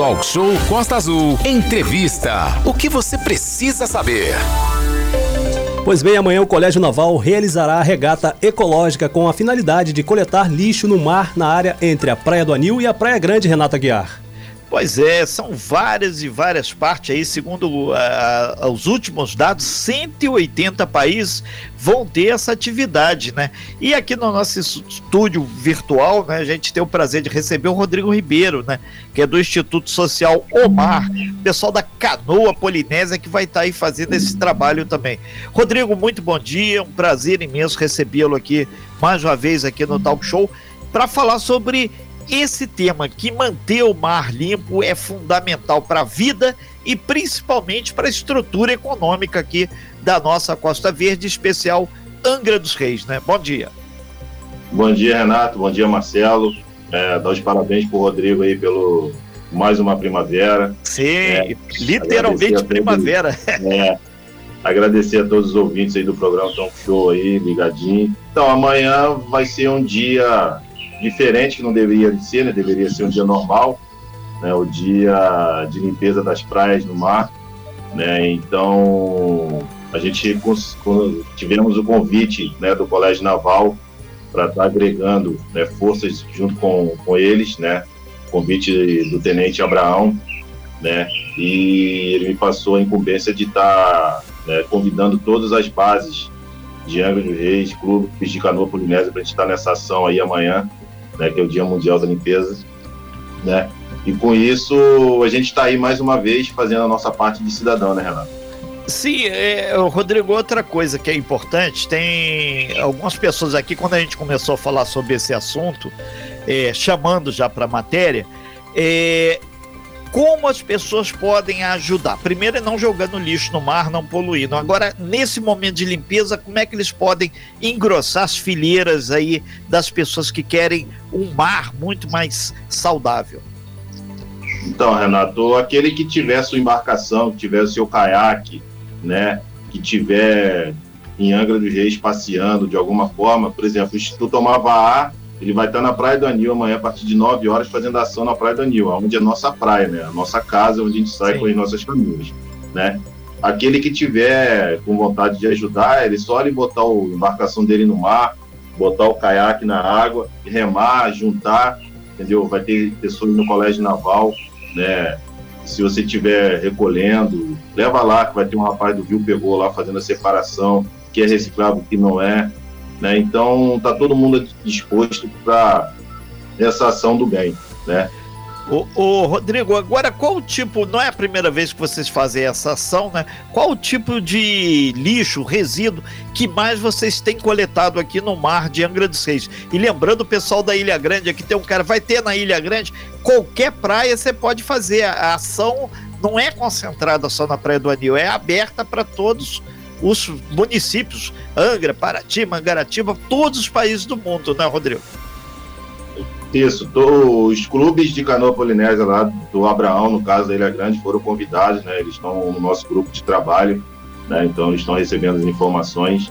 Talk Show Costa Azul. Entrevista. O que você precisa saber? Pois bem, amanhã o Colégio Naval realizará a regata ecológica com a finalidade de coletar lixo no mar na área entre a Praia do Anil e a Praia Grande Renata Guiar. Pois é, são várias e várias partes aí, segundo uh, os últimos dados, 180 países vão ter essa atividade, né? E aqui no nosso estúdio virtual, né, a gente tem o prazer de receber o Rodrigo Ribeiro, né, que é do Instituto Social Omar, pessoal da Canoa Polinésia que vai estar tá aí fazendo esse trabalho também. Rodrigo, muito bom dia, um prazer imenso recebê-lo aqui mais uma vez aqui no Talk Show para falar sobre esse tema que manter o mar limpo é fundamental para a vida e principalmente para a estrutura econômica aqui da nossa Costa Verde, especial Angra dos Reis, né? Bom dia. Bom dia, Renato. Bom dia, Marcelo. É, dá os parabéns para o Rodrigo aí pelo mais uma primavera. Sim, é, literalmente primavera. É, agradecer a todos os ouvintes aí do programa Tão Show aí, ligadinho. Então, amanhã vai ser um dia diferente que não deveria ser, né? Deveria ser um dia normal, né? O dia de limpeza das praias no mar, né? Então a gente tivemos o convite, né, do Colégio Naval para estar tá agregando né, forças junto com, com eles, né? Convite do Tenente Abraão, né? E ele me passou a incumbência de estar tá, né, convidando todas as bases de Angra dos Reis, Clube de Canoa Polinésia, para a gente estar tá nessa ação aí amanhã, né, que é o Dia Mundial da Limpeza, né? E com isso a gente está aí mais uma vez fazendo a nossa parte de cidadão, né, Renato? Sim, é, Rodrigo, outra coisa que é importante, tem algumas pessoas aqui, quando a gente começou a falar sobre esse assunto, é, chamando já para a matéria, é, como as pessoas podem ajudar? Primeiro é não jogando lixo no mar, não poluindo. Agora, nesse momento de limpeza, como é que eles podem engrossar as fileiras aí das pessoas que querem um mar muito mais saudável? Então, Renato, aquele que tiver sua embarcação, que tiver seu caiaque, né, que tiver em Angra dos Reis passeando de alguma forma, por exemplo, o Instituto Amavaá ele vai estar na Praia do Anil amanhã, a partir de 9 horas, fazendo ação na Praia do Anil, onde é a nossa praia, né? A nossa casa, onde a gente sai Sim. com as nossas famílias, né? Aquele que tiver com vontade de ajudar, ele só ele botar a embarcação dele no mar, botar o caiaque na água, remar, juntar, entendeu? Vai ter pessoas no colégio naval, né? Se você estiver recolhendo, leva lá, que vai ter um rapaz do Rio Pegou lá fazendo a separação, que é reciclável, que não é, né? Então, está todo mundo disposto para essa ação do bem. Né? O, Rodrigo, agora qual o tipo, não é a primeira vez que vocês fazem essa ação, né? Qual o tipo de lixo, resíduo que mais vocês têm coletado aqui no mar de Angra dos Reis? E lembrando o pessoal da Ilha Grande, aqui tem um cara, vai ter na Ilha Grande, qualquer praia você pode fazer. A ação não é concentrada só na Praia do Anil, é aberta para todos os municípios, Angra, Paraty, Mangaratiba, todos os países do mundo, né, Rodrigo? Isso, tô, os clubes de canoa polinésia lá do Abraão, no caso da Ilha Grande, foram convidados, né? Eles estão no nosso grupo de trabalho, né? Então eles estão recebendo as informações,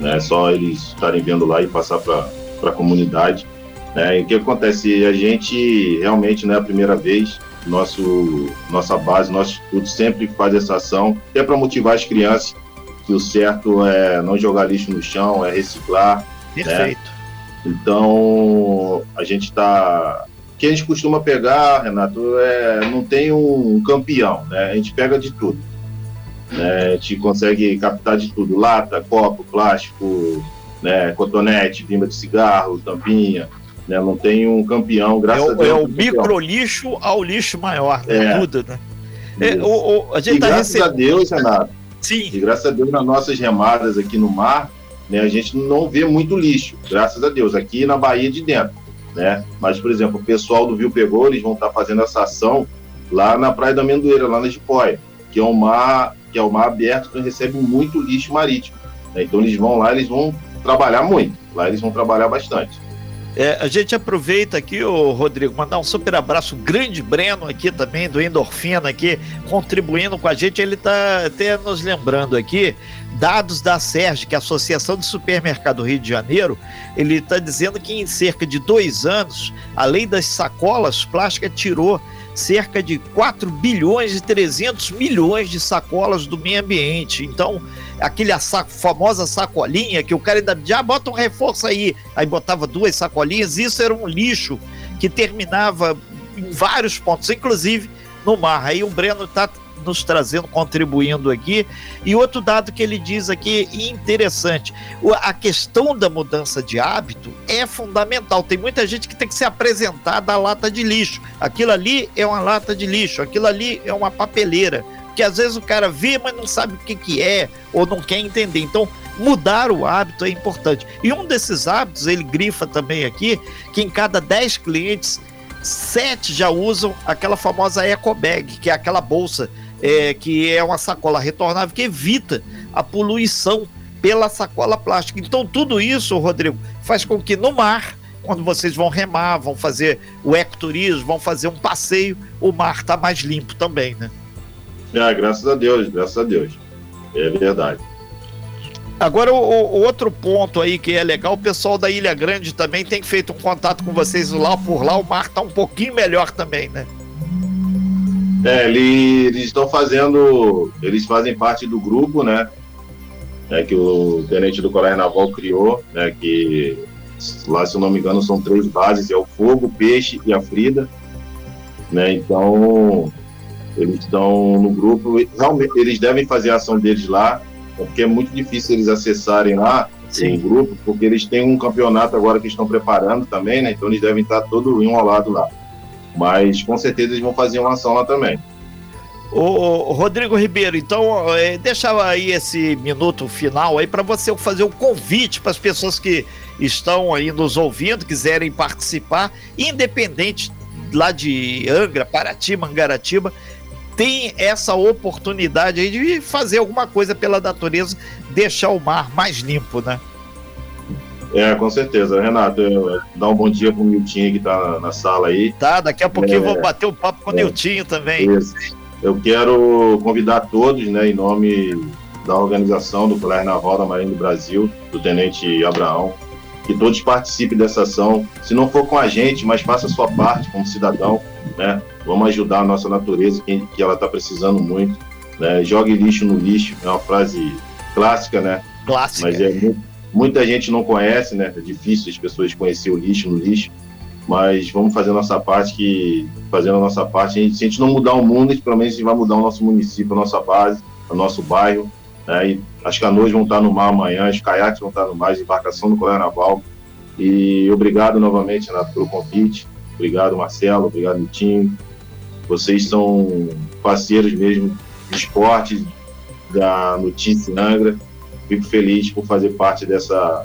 né? Só eles estarem vendo lá e passar para a comunidade. Né? E o que acontece? A gente realmente não é a primeira vez, nosso, nossa base, nosso instituto sempre faz essa ação, até para motivar as crianças que o certo é não jogar lixo no chão, é reciclar. Né? Perfeito. Né? Então, a gente está. O que a gente costuma pegar, Renato, é não tem um campeão, né? A gente pega de tudo. Né? A gente consegue captar de tudo: lata, copo, plástico, né? cotonete, vimba de cigarro, tampinha. Né? Não tem um campeão, graças é a Deus. É o micro lixo ao lixo maior, né? É. Tudo, né? É, o, o, a gente e tá graças receb... a Deus, Renato, Sim. E graças a Deus, nas nossas remadas aqui no mar, né, a gente não vê muito lixo, graças a Deus, aqui na Bahia de dentro. Né? Mas, por exemplo, o pessoal do Viu Pegou, eles vão estar fazendo essa ação lá na Praia da Amendoeira, lá na Jipóia, que é um mar, que é um mar aberto que recebe muito lixo marítimo. Né? Então eles vão lá, eles vão trabalhar muito. Lá eles vão trabalhar bastante. É, a gente aproveita aqui, o Rodrigo, mandar um super abraço, grande Breno aqui também, do Endorfina aqui, contribuindo com a gente. Ele está até nos lembrando aqui, dados da SERG, que é a Associação de Supermercado Rio de Janeiro, ele está dizendo que em cerca de dois anos, a lei das sacolas plásticas tirou cerca de 4 bilhões e 300 milhões de sacolas do meio ambiente. Então, aquele a famosa sacolinha que o cara ainda já bota um reforço aí, aí botava duas sacolinhas, isso era um lixo que terminava em vários pontos, inclusive no mar. Aí o Breno está nos trazendo, contribuindo aqui. E outro dado que ele diz aqui interessante: a questão da mudança de hábito é fundamental. Tem muita gente que tem que ser apresentada a lata de lixo. Aquilo ali é uma lata de lixo, aquilo ali é uma papeleira. Que às vezes o cara vê, mas não sabe o que, que é, ou não quer entender. Então, mudar o hábito é importante. E um desses hábitos, ele grifa também aqui, que em cada 10 clientes, sete já usam aquela famosa eco bag, que é aquela bolsa é, que é uma sacola retornável que evita a poluição pela sacola plástica. Então, tudo isso, Rodrigo, faz com que no mar, quando vocês vão remar, vão fazer o ecoturismo, vão fazer um passeio, o mar está mais limpo também, né? É, graças a Deus, graças a Deus. É verdade. Agora, o, o, outro ponto aí que é legal, o pessoal da Ilha Grande também tem feito um contato com vocês lá por lá, o mar está um pouquinho melhor também, né? É, eles estão fazendo. Eles fazem parte do grupo, né? É, que o tenente do Colégio Naval criou, né? Que lá, se eu não me engano, são três bases: é o fogo, o peixe e a frida. Né? Então, eles estão no grupo. Realmente, eles devem fazer a ação deles lá, porque é muito difícil eles acessarem lá Sim. em grupo, porque eles têm um campeonato agora que estão preparando também, né? Então, eles devem estar todo um ao lado lá. Mas com certeza eles vão fazer uma ação lá também. O Rodrigo Ribeiro, então é, deixa aí esse minuto final aí para você fazer um convite para as pessoas que estão aí nos ouvindo, quiserem participar, independente lá de Angra, Paraty, Mangaratiba, tem essa oportunidade aí de fazer alguma coisa pela natureza, deixar o mar mais limpo, né? É, com certeza. Renato, dá um bom dia pro Miltinho que tá na, sala aí. Tá, daqui a pouquinho é, eu vou bater um papo com o é, Niltinho também. Isso. Eu quero convidar todos, né, em nome da organização do Colégio Naval da Marinha do Brasil, do Tenente Abraão, que todos participem dessa ação. Se não for com a gente, mas faça a sua parte como cidadão, né? Vamos ajudar a nossa natureza, que, que ela está precisando muito. Né? Jogue lixo no lixo, é uma frase clássica, né? Clássica. Mas é muito, Muita gente não conhece, né? É difícil as pessoas conhecer o lixo no lixo, mas vamos fazer a nossa parte, que fazendo a nossa parte, a gente, se a gente não mudar o mundo, a gente, pelo menos a gente vai mudar o nosso município, a nossa base, o nosso bairro. Né? E as canoas vão estar no mar amanhã, os caiaques vão estar no mar, a embarcação do Colégio Naval. E obrigado novamente, Renato, pelo convite. Obrigado, Marcelo. Obrigado, Nitinho. Vocês são parceiros mesmo de esporte da Notícia Angra. Fico feliz por fazer parte dessa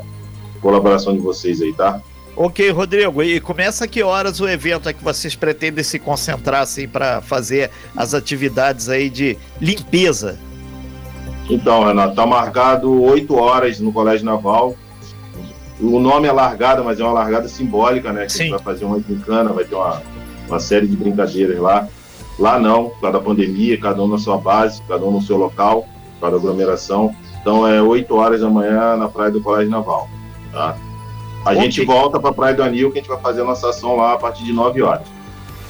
colaboração de vocês aí, tá? Ok, Rodrigo, e começa que horas o evento é que vocês pretendem se concentrar assim para fazer as atividades aí de limpeza? Então, Renato, tá marcado 8 horas no Colégio Naval. O nome é largada, mas é uma largada simbólica, né? Que Sim. a gente vai fazer uma gincana, vai ter uma, uma série de brincadeiras lá. Lá não, por causa da pandemia, cada um na sua base, cada um no seu local, por causa da aglomeração. Então é 8 horas da manhã na Praia do Colégio Naval. Tá? A okay. gente volta para a Praia do Anil, que a gente vai fazer a nossa ação lá a partir de 9 horas.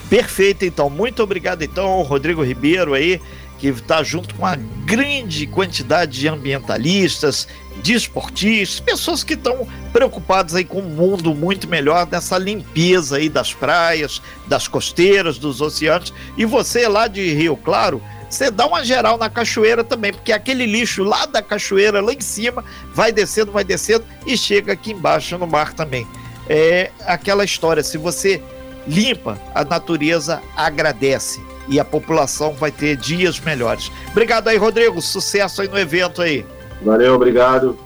Perfeito, então. Muito obrigado, então, Rodrigo Ribeiro aí, que está junto com uma grande quantidade de ambientalistas, de esportistas, pessoas que estão preocupadas aí com um mundo muito melhor nessa limpeza aí das praias, das costeiras, dos oceanos. E você lá de Rio Claro, você dá uma geral na cachoeira também, porque aquele lixo lá da cachoeira, lá em cima, vai descendo, vai descendo e chega aqui embaixo no mar também. É aquela história, se você limpa, a natureza agradece e a população vai ter dias melhores. Obrigado aí, Rodrigo. Sucesso aí no evento aí. Valeu, obrigado.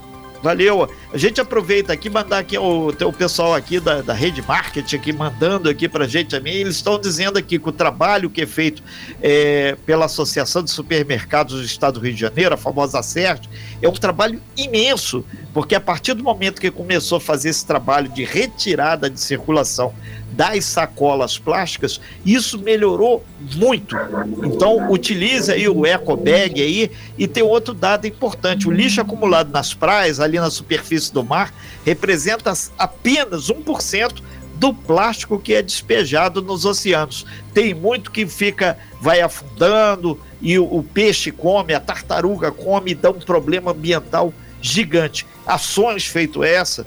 Valeu. A gente aproveita aqui, mandar aqui o teu pessoal aqui da, da rede marketing aqui, mandando aqui pra gente também. Eles estão dizendo aqui que o trabalho que é feito é, pela Associação de Supermercados do Estado do Rio de Janeiro, a famosa CERT, é um trabalho imenso, porque a partir do momento que começou a fazer esse trabalho de retirada de circulação das sacolas plásticas, isso melhorou muito. Então, utilize aí o eco bag aí e tem outro dado importante, o lixo acumulado nas praias, ali na superfície do mar, representa apenas 1% do plástico que é despejado nos oceanos. Tem muito que fica, vai afundando e o, o peixe come, a tartaruga come e dá um problema ambiental gigante. Ações feito essa,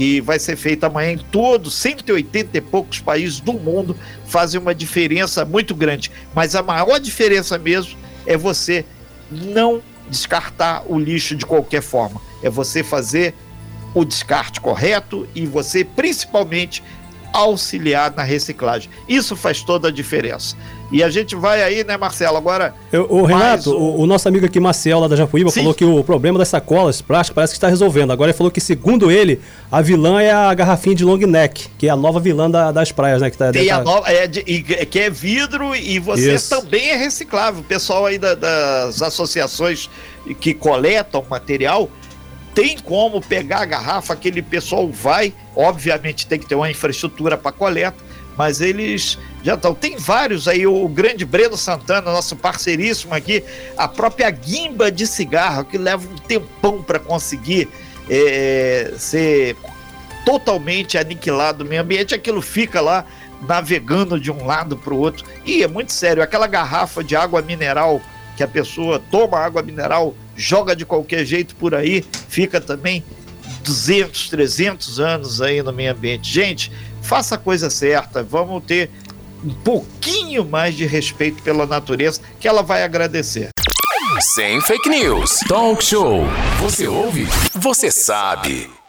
que vai ser feita amanhã em todos 180 e poucos países do mundo, fazem uma diferença muito grande. Mas a maior diferença mesmo é você não descartar o lixo de qualquer forma. É você fazer o descarte correto e você principalmente auxiliar na reciclagem. Isso faz toda a diferença. E a gente vai aí, né, Marcelo? Agora. Eu, o Renato, o... o... nosso amigo aqui, Marcel, lá da Japuíba, Sim. falou que o problema das sacolas plásticas parece que está resolvendo. Agora ele falou que, segundo ele, a vilã é a garrafinha de long neck, que é a nova vilã da, das praias, né? Que tá, Tem tá... a nova, é de, que é vidro e você Isso. também é reciclável. O pessoal aí da, das associações que coletam material tem como pegar a garrafa, aquele pessoal vai, obviamente tem que ter uma infraestrutura para coleta, mas eles já estão. Tem vários aí, o grande Breno Santana, nosso parceiríssimo aqui, a própria guimba de cigarro, que leva um tempão para conseguir é, ser totalmente aniquilado no meio ambiente, aquilo fica lá navegando de um lado para o outro. E é muito sério, aquela garrafa de água mineral que a pessoa toma água mineral joga de qualquer jeito por aí, fica também 200, 300 anos aí no meio ambiente. Gente, faça a coisa certa, vamos ter um pouquinho mais de respeito pela natureza, que ela vai agradecer. Sem fake news. Talk show. Você ouve? Você sabe.